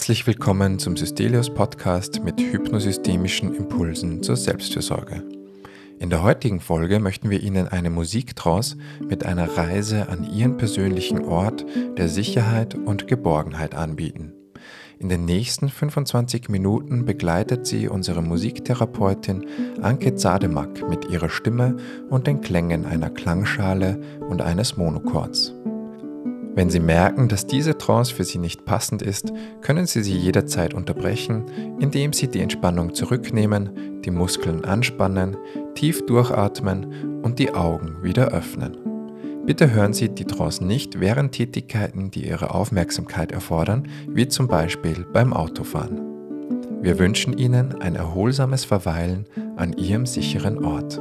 Herzlich willkommen zum Systelius Podcast mit hypnosystemischen Impulsen zur Selbstfürsorge. In der heutigen Folge möchten wir Ihnen eine Musiktrance mit einer Reise an Ihren persönlichen Ort der Sicherheit und Geborgenheit anbieten. In den nächsten 25 Minuten begleitet sie unsere Musiktherapeutin Anke Zademak mit ihrer Stimme und den Klängen einer Klangschale und eines Monochords. Wenn Sie merken, dass diese Trance für Sie nicht passend ist, können Sie sie jederzeit unterbrechen, indem Sie die Entspannung zurücknehmen, die Muskeln anspannen, tief durchatmen und die Augen wieder öffnen. Bitte hören Sie die Trance nicht während Tätigkeiten, die Ihre Aufmerksamkeit erfordern, wie zum Beispiel beim Autofahren. Wir wünschen Ihnen ein erholsames Verweilen an Ihrem sicheren Ort.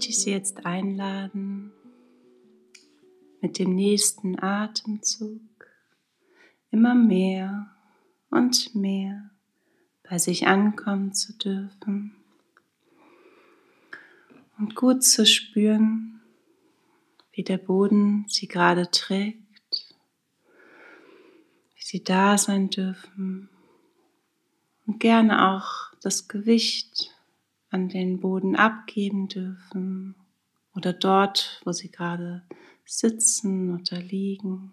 Möchte ich Sie jetzt einladen, mit dem nächsten Atemzug immer mehr und mehr bei sich ankommen zu dürfen und gut zu spüren, wie der Boden sie gerade trägt, wie sie da sein dürfen und gerne auch das Gewicht an den Boden abgeben dürfen oder dort, wo sie gerade sitzen oder liegen.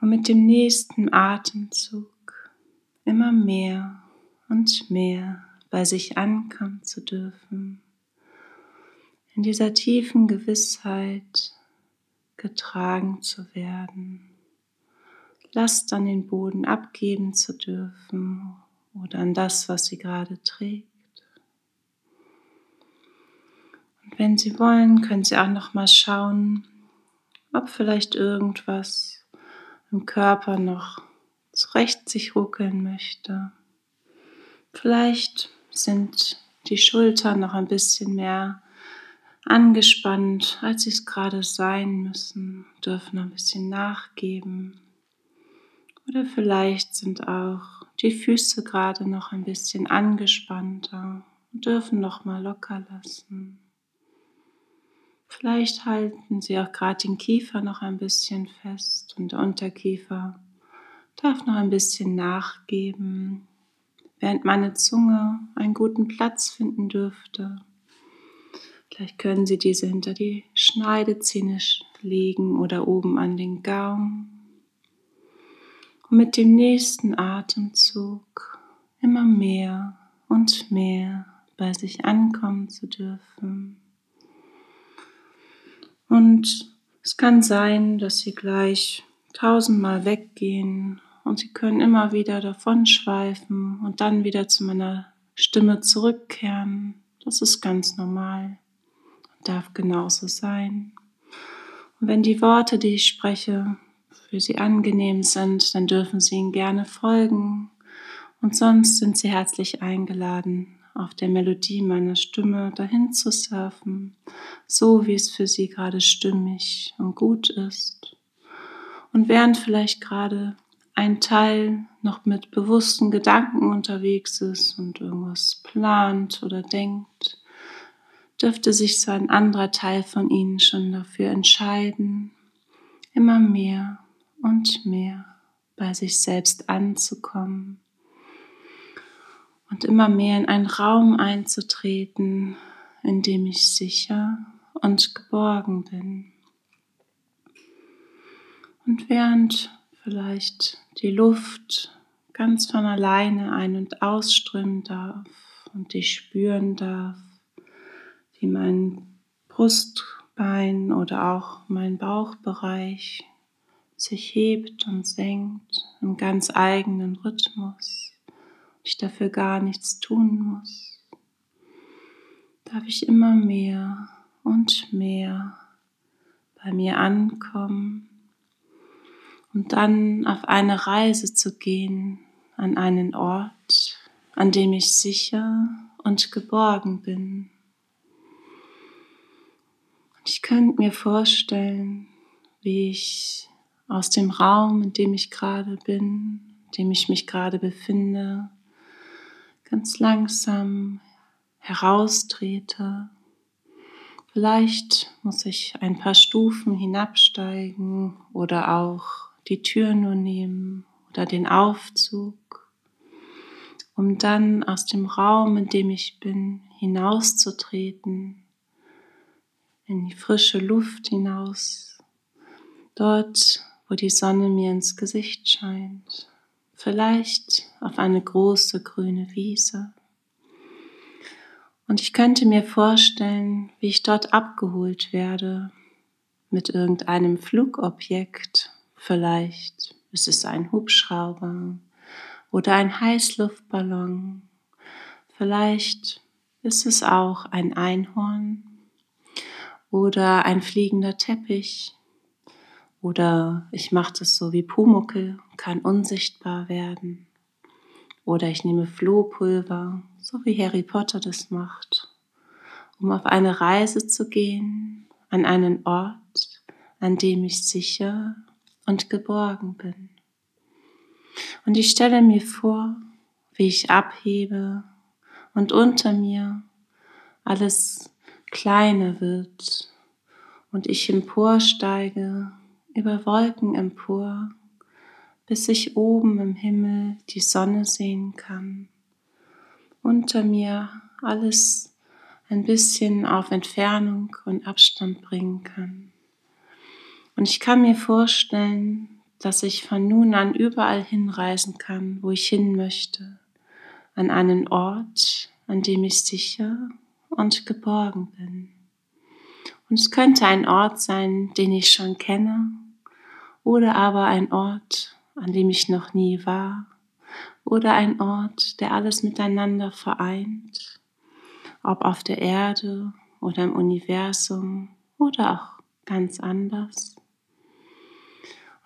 Und mit dem nächsten Atemzug immer mehr und mehr bei sich ankommen zu dürfen, in dieser tiefen Gewissheit getragen zu werden, Last an den Boden abgeben zu dürfen oder an das, was sie gerade trägt. Und wenn Sie wollen, können Sie auch noch mal schauen, ob vielleicht irgendwas im Körper noch zurecht sich ruckeln möchte. Vielleicht sind die Schultern noch ein bisschen mehr angespannt, als sie es gerade sein müssen, dürfen ein bisschen nachgeben. Oder vielleicht sind auch die Füße gerade noch ein bisschen angespannter und dürfen noch mal locker lassen. Vielleicht halten sie auch gerade den Kiefer noch ein bisschen fest und der Unterkiefer darf noch ein bisschen nachgeben, während meine Zunge einen guten Platz finden dürfte. Vielleicht können Sie diese hinter die Schneidezähne legen oder oben an den Gaumen. Und mit dem nächsten Atemzug immer mehr und mehr bei sich ankommen zu dürfen. Und es kann sein, dass Sie gleich tausendmal weggehen und Sie können immer wieder davonschweifen und dann wieder zu meiner Stimme zurückkehren. Das ist ganz normal und darf genauso sein. Und wenn die Worte, die ich spreche, für Sie angenehm sind, dann dürfen Sie ihnen gerne folgen. Und sonst sind Sie herzlich eingeladen, auf der Melodie meiner Stimme dahin zu surfen, so wie es für Sie gerade stimmig und gut ist. Und während vielleicht gerade ein Teil noch mit bewussten Gedanken unterwegs ist und irgendwas plant oder denkt, dürfte sich so ein anderer Teil von Ihnen schon dafür entscheiden, immer mehr und mehr bei sich selbst anzukommen und immer mehr in einen Raum einzutreten, in dem ich sicher und geborgen bin. Und während vielleicht die Luft ganz von alleine ein- und ausströmen darf und ich spüren darf, wie mein Brustbein oder auch mein Bauchbereich sich hebt und senkt im ganz eigenen Rhythmus. Ich dafür gar nichts tun muss. Darf ich immer mehr und mehr bei mir ankommen und dann auf eine Reise zu gehen an einen Ort, an dem ich sicher und geborgen bin. Ich könnte mir vorstellen, wie ich aus dem Raum, in dem ich gerade bin, in dem ich mich gerade befinde, ganz langsam heraustrete. Vielleicht muss ich ein paar Stufen hinabsteigen oder auch die Tür nur nehmen oder den Aufzug, um dann aus dem Raum, in dem ich bin, hinauszutreten, in die frische Luft hinaus, dort, wo die Sonne mir ins Gesicht scheint, vielleicht auf eine große grüne Wiese. Und ich könnte mir vorstellen, wie ich dort abgeholt werde mit irgendeinem Flugobjekt. Vielleicht ist es ein Hubschrauber oder ein Heißluftballon. Vielleicht ist es auch ein Einhorn oder ein fliegender Teppich. Oder ich mache das so wie Pumuckel, kann unsichtbar werden. Oder ich nehme Flohpulver, so wie Harry Potter das macht, um auf eine Reise zu gehen, an einen Ort, an dem ich sicher und geborgen bin. Und ich stelle mir vor, wie ich abhebe und unter mir alles kleiner wird und ich emporsteige über Wolken empor bis ich oben im Himmel die Sonne sehen kann. Unter mir alles ein bisschen auf Entfernung und Abstand bringen kann. Und ich kann mir vorstellen, dass ich von nun an überall hinreisen kann, wo ich hin möchte, an einen Ort, an dem ich sicher und geborgen bin. Und es könnte ein Ort sein, den ich schon kenne, oder aber ein Ort, an dem ich noch nie war, oder ein Ort, der alles miteinander vereint, ob auf der Erde oder im Universum oder auch ganz anders.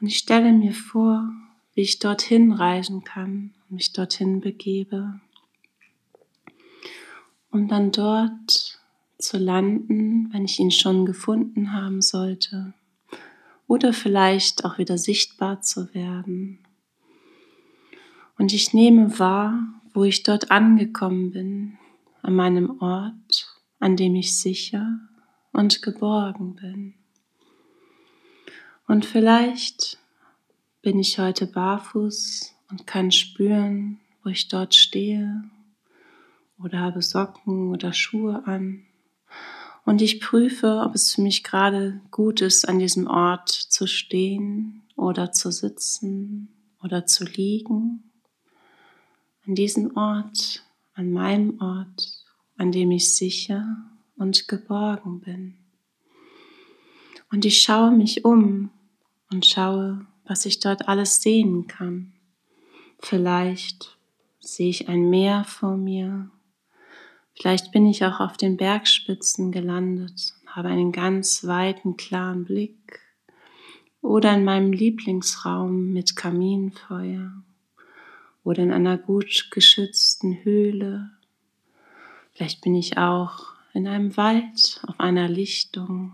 Und ich stelle mir vor, wie ich dorthin reisen kann und mich dorthin begebe, um dann dort zu landen, wenn ich ihn schon gefunden haben sollte oder vielleicht auch wieder sichtbar zu werden. Und ich nehme wahr, wo ich dort angekommen bin, an meinem Ort, an dem ich sicher und geborgen bin. Und vielleicht bin ich heute barfuß und kann spüren, wo ich dort stehe oder habe Socken oder Schuhe an und ich prüfe, ob es für mich gerade gut ist, an diesem Ort zu stehen oder zu sitzen oder zu liegen. An diesem Ort, an meinem Ort, an dem ich sicher und geborgen bin. Und ich schaue mich um und schaue, was ich dort alles sehen kann. Vielleicht sehe ich ein Meer vor mir Vielleicht bin ich auch auf den Bergspitzen gelandet, habe einen ganz weiten, klaren Blick oder in meinem Lieblingsraum mit Kaminfeuer oder in einer gut geschützten Höhle. Vielleicht bin ich auch in einem Wald, auf einer Lichtung,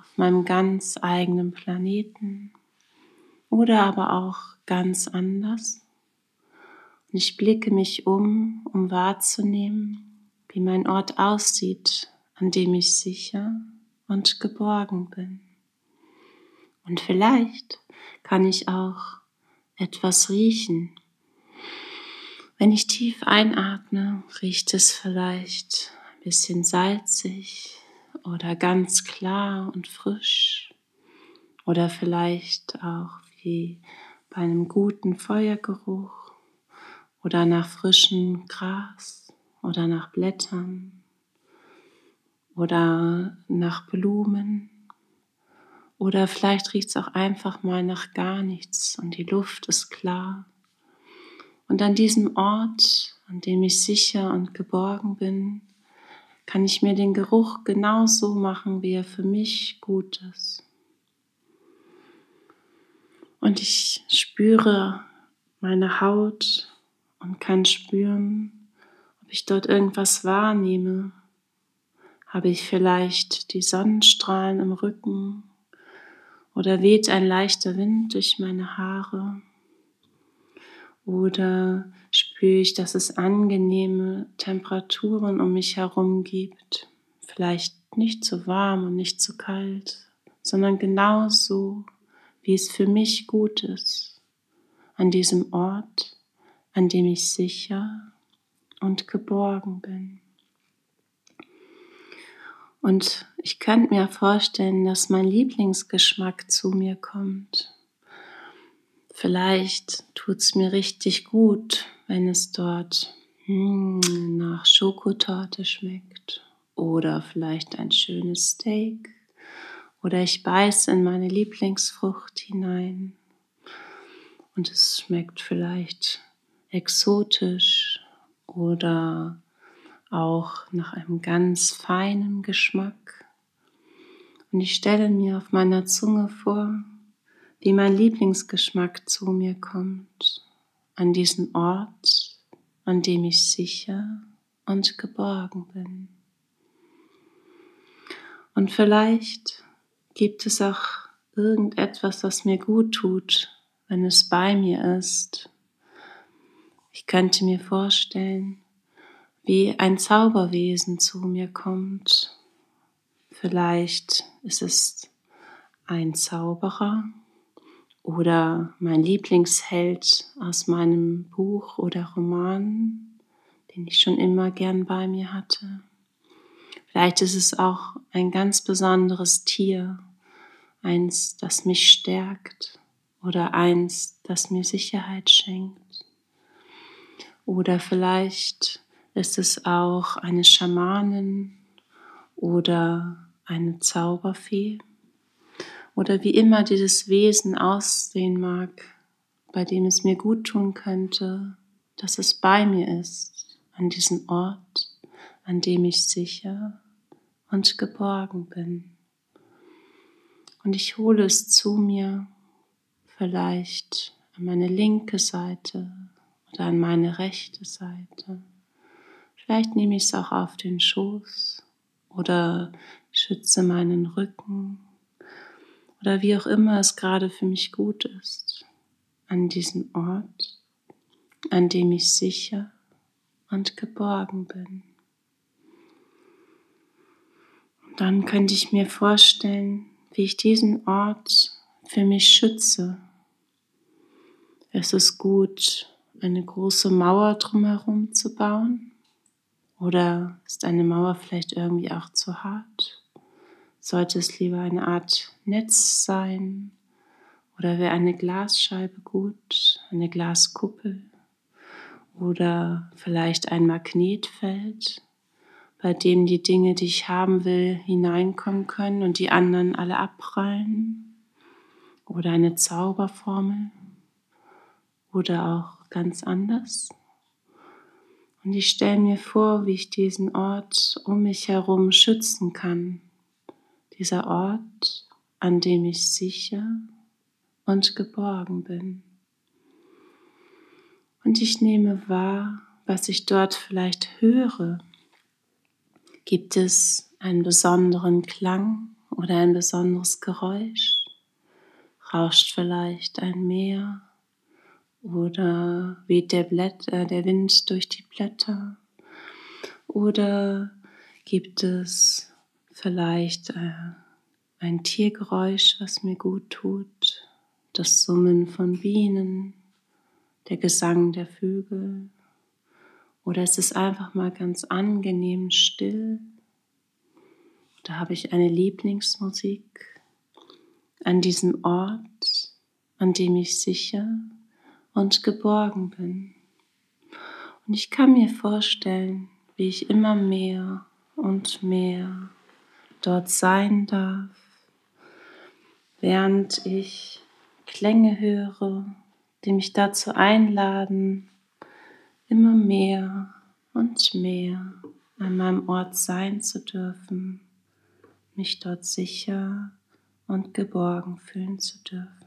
auf meinem ganz eigenen Planeten oder aber auch ganz anders. Ich blicke mich um, um wahrzunehmen, wie mein Ort aussieht, an dem ich sicher und geborgen bin. Und vielleicht kann ich auch etwas riechen. Wenn ich tief einatme, riecht es vielleicht ein bisschen salzig oder ganz klar und frisch oder vielleicht auch wie bei einem guten Feuergeruch oder nach frischem Gras oder nach Blättern oder nach Blumen. Oder vielleicht riecht es auch einfach mal nach gar nichts und die Luft ist klar. Und an diesem Ort, an dem ich sicher und geborgen bin, kann ich mir den Geruch genauso machen, wie er für mich gut ist. Und ich spüre meine Haut und kann spüren, ob ich dort irgendwas wahrnehme. Habe ich vielleicht die Sonnenstrahlen im Rücken oder weht ein leichter Wind durch meine Haare? Oder spüre ich, dass es angenehme Temperaturen um mich herum gibt. Vielleicht nicht zu warm und nicht zu kalt, sondern genauso, wie es für mich gut ist, an diesem Ort, an dem ich sicher und geborgen bin. Und ich könnte mir vorstellen, dass mein Lieblingsgeschmack zu mir kommt. Vielleicht tut es mir richtig gut, wenn es dort hm, nach Schokotorte schmeckt oder vielleicht ein schönes Steak oder ich beiße in meine Lieblingsfrucht hinein und es schmeckt vielleicht exotisch oder auch nach einem ganz feinen Geschmack. Und ich stelle mir auf meiner Zunge vor, wie mein Lieblingsgeschmack zu mir kommt, an diesen Ort, an dem ich sicher und geborgen bin. Und vielleicht gibt es auch irgendetwas, was mir gut tut, wenn es bei mir ist. Ich könnte mir vorstellen, wie ein Zauberwesen zu mir kommt. Vielleicht ist es ein Zauberer oder mein Lieblingsheld aus meinem Buch oder Roman, den ich schon immer gern bei mir hatte. Vielleicht ist es auch ein ganz besonderes Tier, eins, das mich stärkt oder eins, das mir Sicherheit schenkt. Oder vielleicht ist es auch eine Schamanin oder eine Zauberfee oder wie immer dieses Wesen aussehen mag, bei dem es mir gut tun könnte, dass es bei mir ist, an diesem Ort, an dem ich sicher und geborgen bin. Und ich hole es zu mir, vielleicht an meine linke Seite oder an meine rechte Seite. Vielleicht nehme ich es auch auf den Schoß oder schütze meinen Rücken oder wie auch immer es gerade für mich gut ist, an diesem Ort, an dem ich sicher und geborgen bin. Und dann könnte ich mir vorstellen, wie ich diesen Ort für mich schütze. Es ist gut, eine große Mauer drumherum zu bauen oder ist eine Mauer vielleicht irgendwie auch zu hart? Sollte es lieber eine Art Netz sein? Oder wäre eine Glasscheibe gut, eine Glaskuppel? Oder vielleicht ein Magnetfeld, bei dem die Dinge, die ich haben will, hineinkommen können und die anderen alle abprallen? Oder eine Zauberformel? Oder auch ganz anders? Und ich stelle mir vor, wie ich diesen Ort um mich herum schützen kann. Dieser Ort, an dem ich sicher und geborgen bin. Und ich nehme wahr, was ich dort vielleicht höre. Gibt es einen besonderen Klang oder ein besonderes Geräusch? Rauscht vielleicht ein Meer oder weht der, Blätter, äh, der Wind durch die Blätter? Oder gibt es vielleicht äh, ein Tiergeräusch, was mir gut tut? Das Summen von Bienen, der Gesang der Vögel? Oder ist es einfach mal ganz angenehm still? Da habe ich eine Lieblingsmusik an diesem Ort, an dem ich sicher und geborgen bin. Und ich kann mir vorstellen, wie ich immer mehr und mehr dort sein darf, während ich Klänge höre, die mich dazu einladen, immer mehr und mehr an meinem Ort sein zu dürfen, mich dort sicher und geborgen fühlen zu dürfen.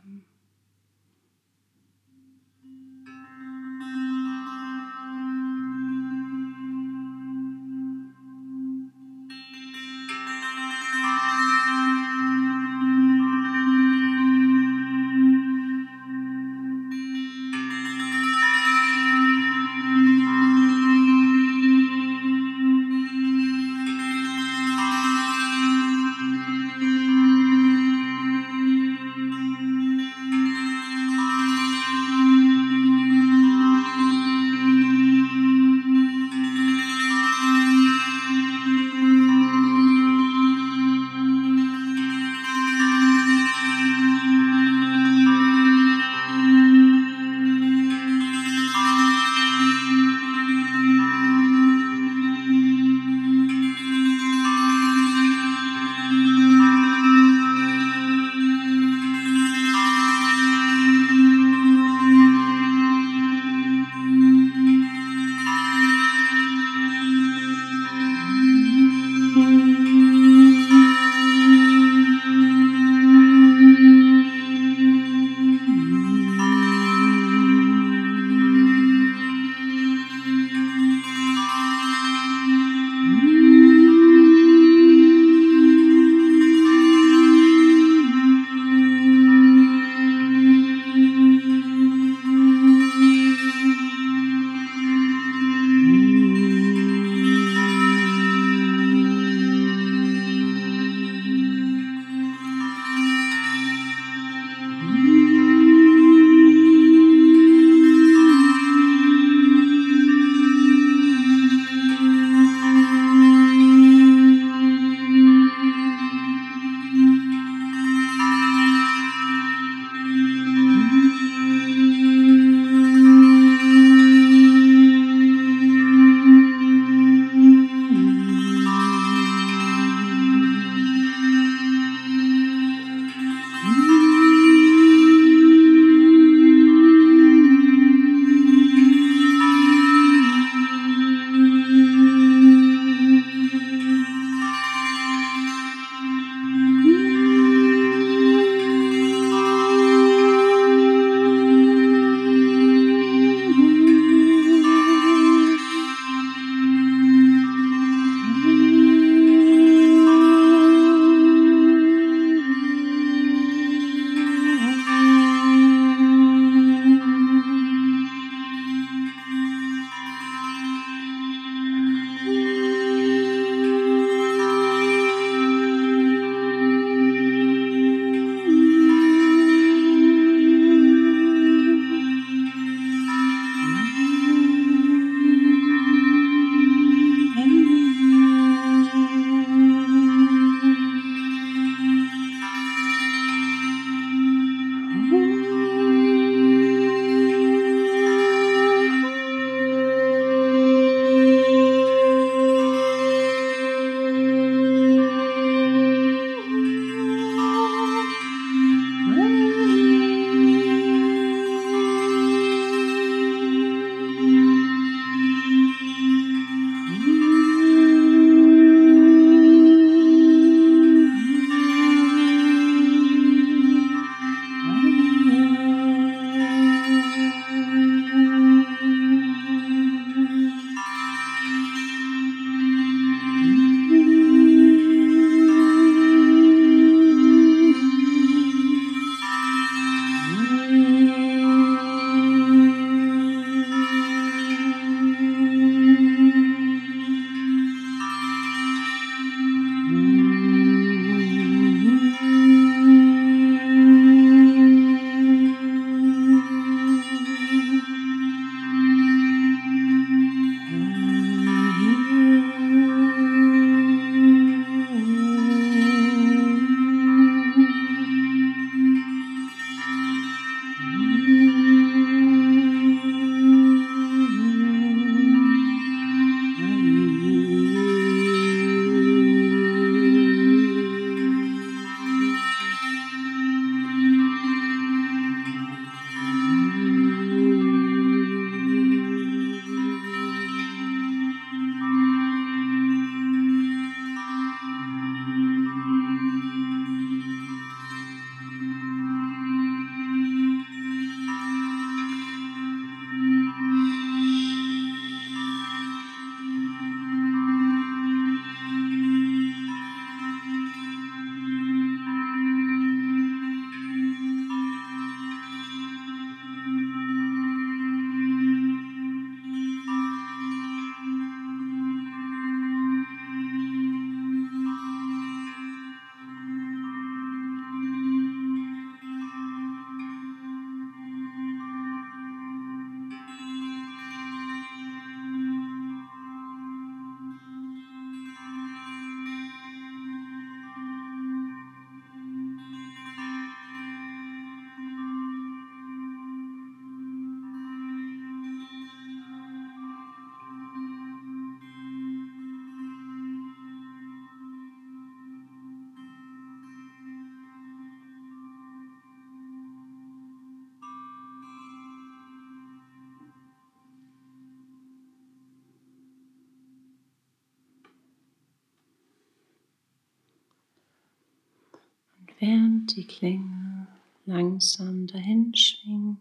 Während die Klinge langsam dahin schwingt,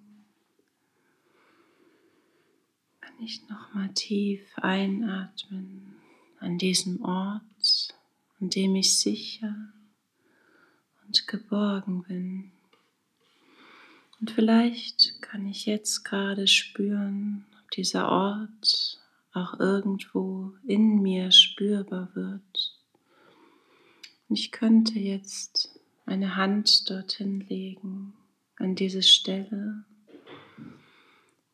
kann ich nochmal tief einatmen an diesem Ort, an dem ich sicher und geborgen bin. Und vielleicht kann ich jetzt gerade spüren, ob dieser Ort auch irgendwo in mir spürbar wird. Und ich könnte jetzt eine Hand dorthin legen, an diese Stelle,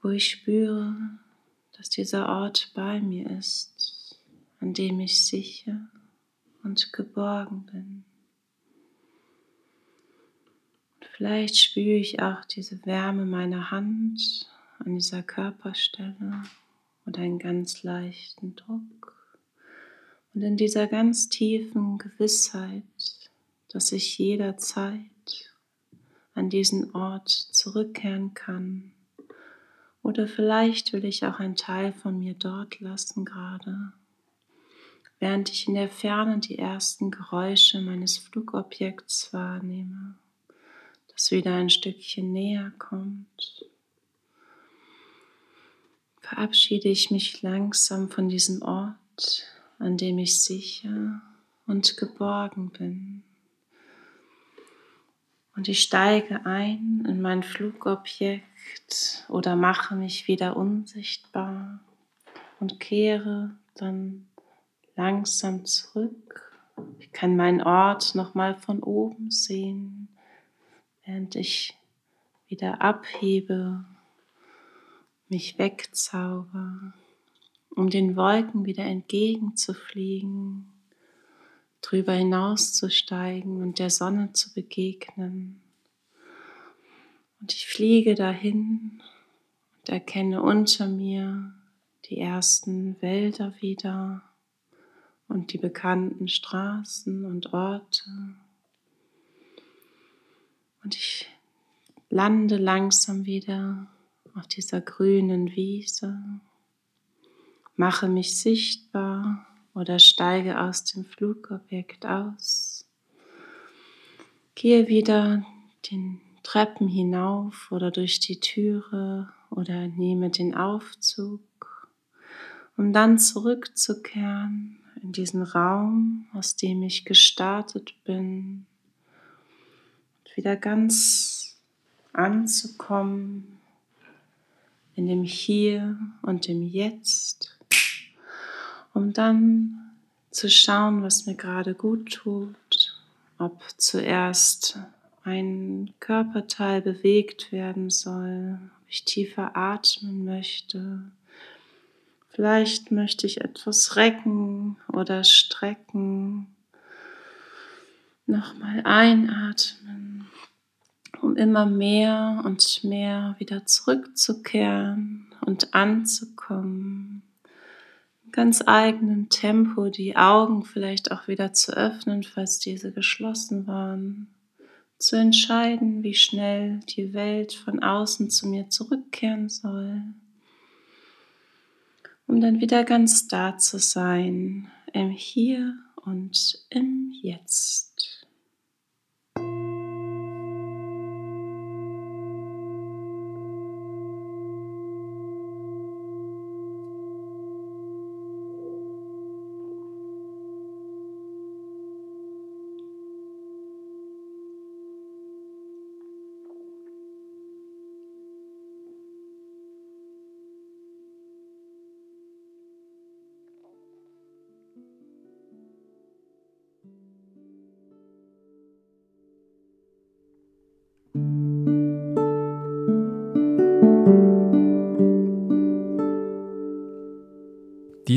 wo ich spüre, dass dieser Ort bei mir ist, an dem ich sicher und geborgen bin. Und vielleicht spüre ich auch diese Wärme meiner Hand an dieser Körperstelle und einen ganz leichten Druck. Und in dieser ganz tiefen Gewissheit, dass ich jederzeit an diesen Ort zurückkehren kann. Oder vielleicht will ich auch einen Teil von mir dort lassen gerade, während ich in der Ferne die ersten Geräusche meines Flugobjekts wahrnehme, das wieder ein Stückchen näher kommt. Verabschiede ich mich langsam von diesem Ort, an dem ich sicher und geborgen bin. Und ich steige ein in mein Flugobjekt oder mache mich wieder unsichtbar und kehre dann langsam zurück. Ich kann meinen Ort nochmal von oben sehen, während ich wieder abhebe, mich wegzauber, um den Wolken wieder entgegenzufliegen drüber hinauszusteigen und der Sonne zu begegnen. Und ich fliege dahin und erkenne unter mir die ersten Wälder wieder und die bekannten Straßen und Orte. Und ich lande langsam wieder auf dieser grünen Wiese, mache mich sichtbar oder steige aus dem Flugobjekt aus. Gehe wieder den Treppen hinauf oder durch die Türe oder nehme den Aufzug, um dann zurückzukehren in diesen Raum, aus dem ich gestartet bin, und wieder ganz anzukommen in dem Hier und dem Jetzt um dann zu schauen, was mir gerade gut tut, ob zuerst ein Körperteil bewegt werden soll, ob ich tiefer atmen möchte. Vielleicht möchte ich etwas recken oder strecken. Nochmal einatmen, um immer mehr und mehr wieder zurückzukehren und anzukommen ganz eigenen Tempo die Augen vielleicht auch wieder zu öffnen, falls diese geschlossen waren, zu entscheiden, wie schnell die Welt von außen zu mir zurückkehren soll, um dann wieder ganz da zu sein, im Hier und im Jetzt.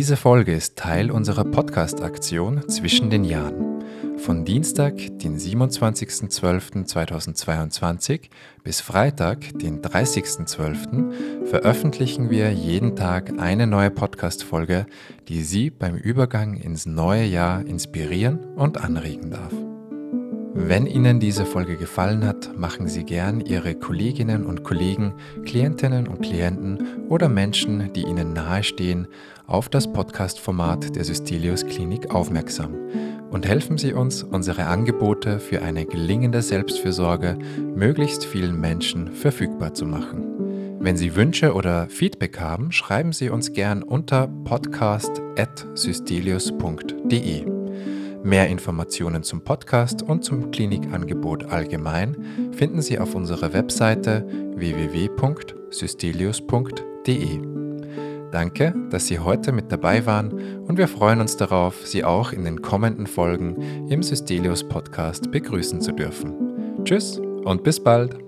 Diese Folge ist Teil unserer Podcast-Aktion zwischen den Jahren. Von Dienstag, den 27.12.2022 bis Freitag, den 30.12. veröffentlichen wir jeden Tag eine neue Podcast-Folge, die Sie beim Übergang ins neue Jahr inspirieren und anregen darf. Wenn Ihnen diese Folge gefallen hat, machen Sie gern Ihre Kolleginnen und Kollegen, Klientinnen und Klienten oder Menschen, die Ihnen nahestehen, auf das Podcast-Format der Systelius Klinik aufmerksam und helfen Sie uns, unsere Angebote für eine gelingende Selbstfürsorge möglichst vielen Menschen verfügbar zu machen. Wenn Sie Wünsche oder Feedback haben, schreiben Sie uns gern unter podcast.systelius.de. Mehr Informationen zum Podcast und zum Klinikangebot allgemein finden Sie auf unserer Webseite www.systelius.de. Danke, dass Sie heute mit dabei waren und wir freuen uns darauf, Sie auch in den kommenden Folgen im Systelius Podcast begrüßen zu dürfen. Tschüss und bis bald!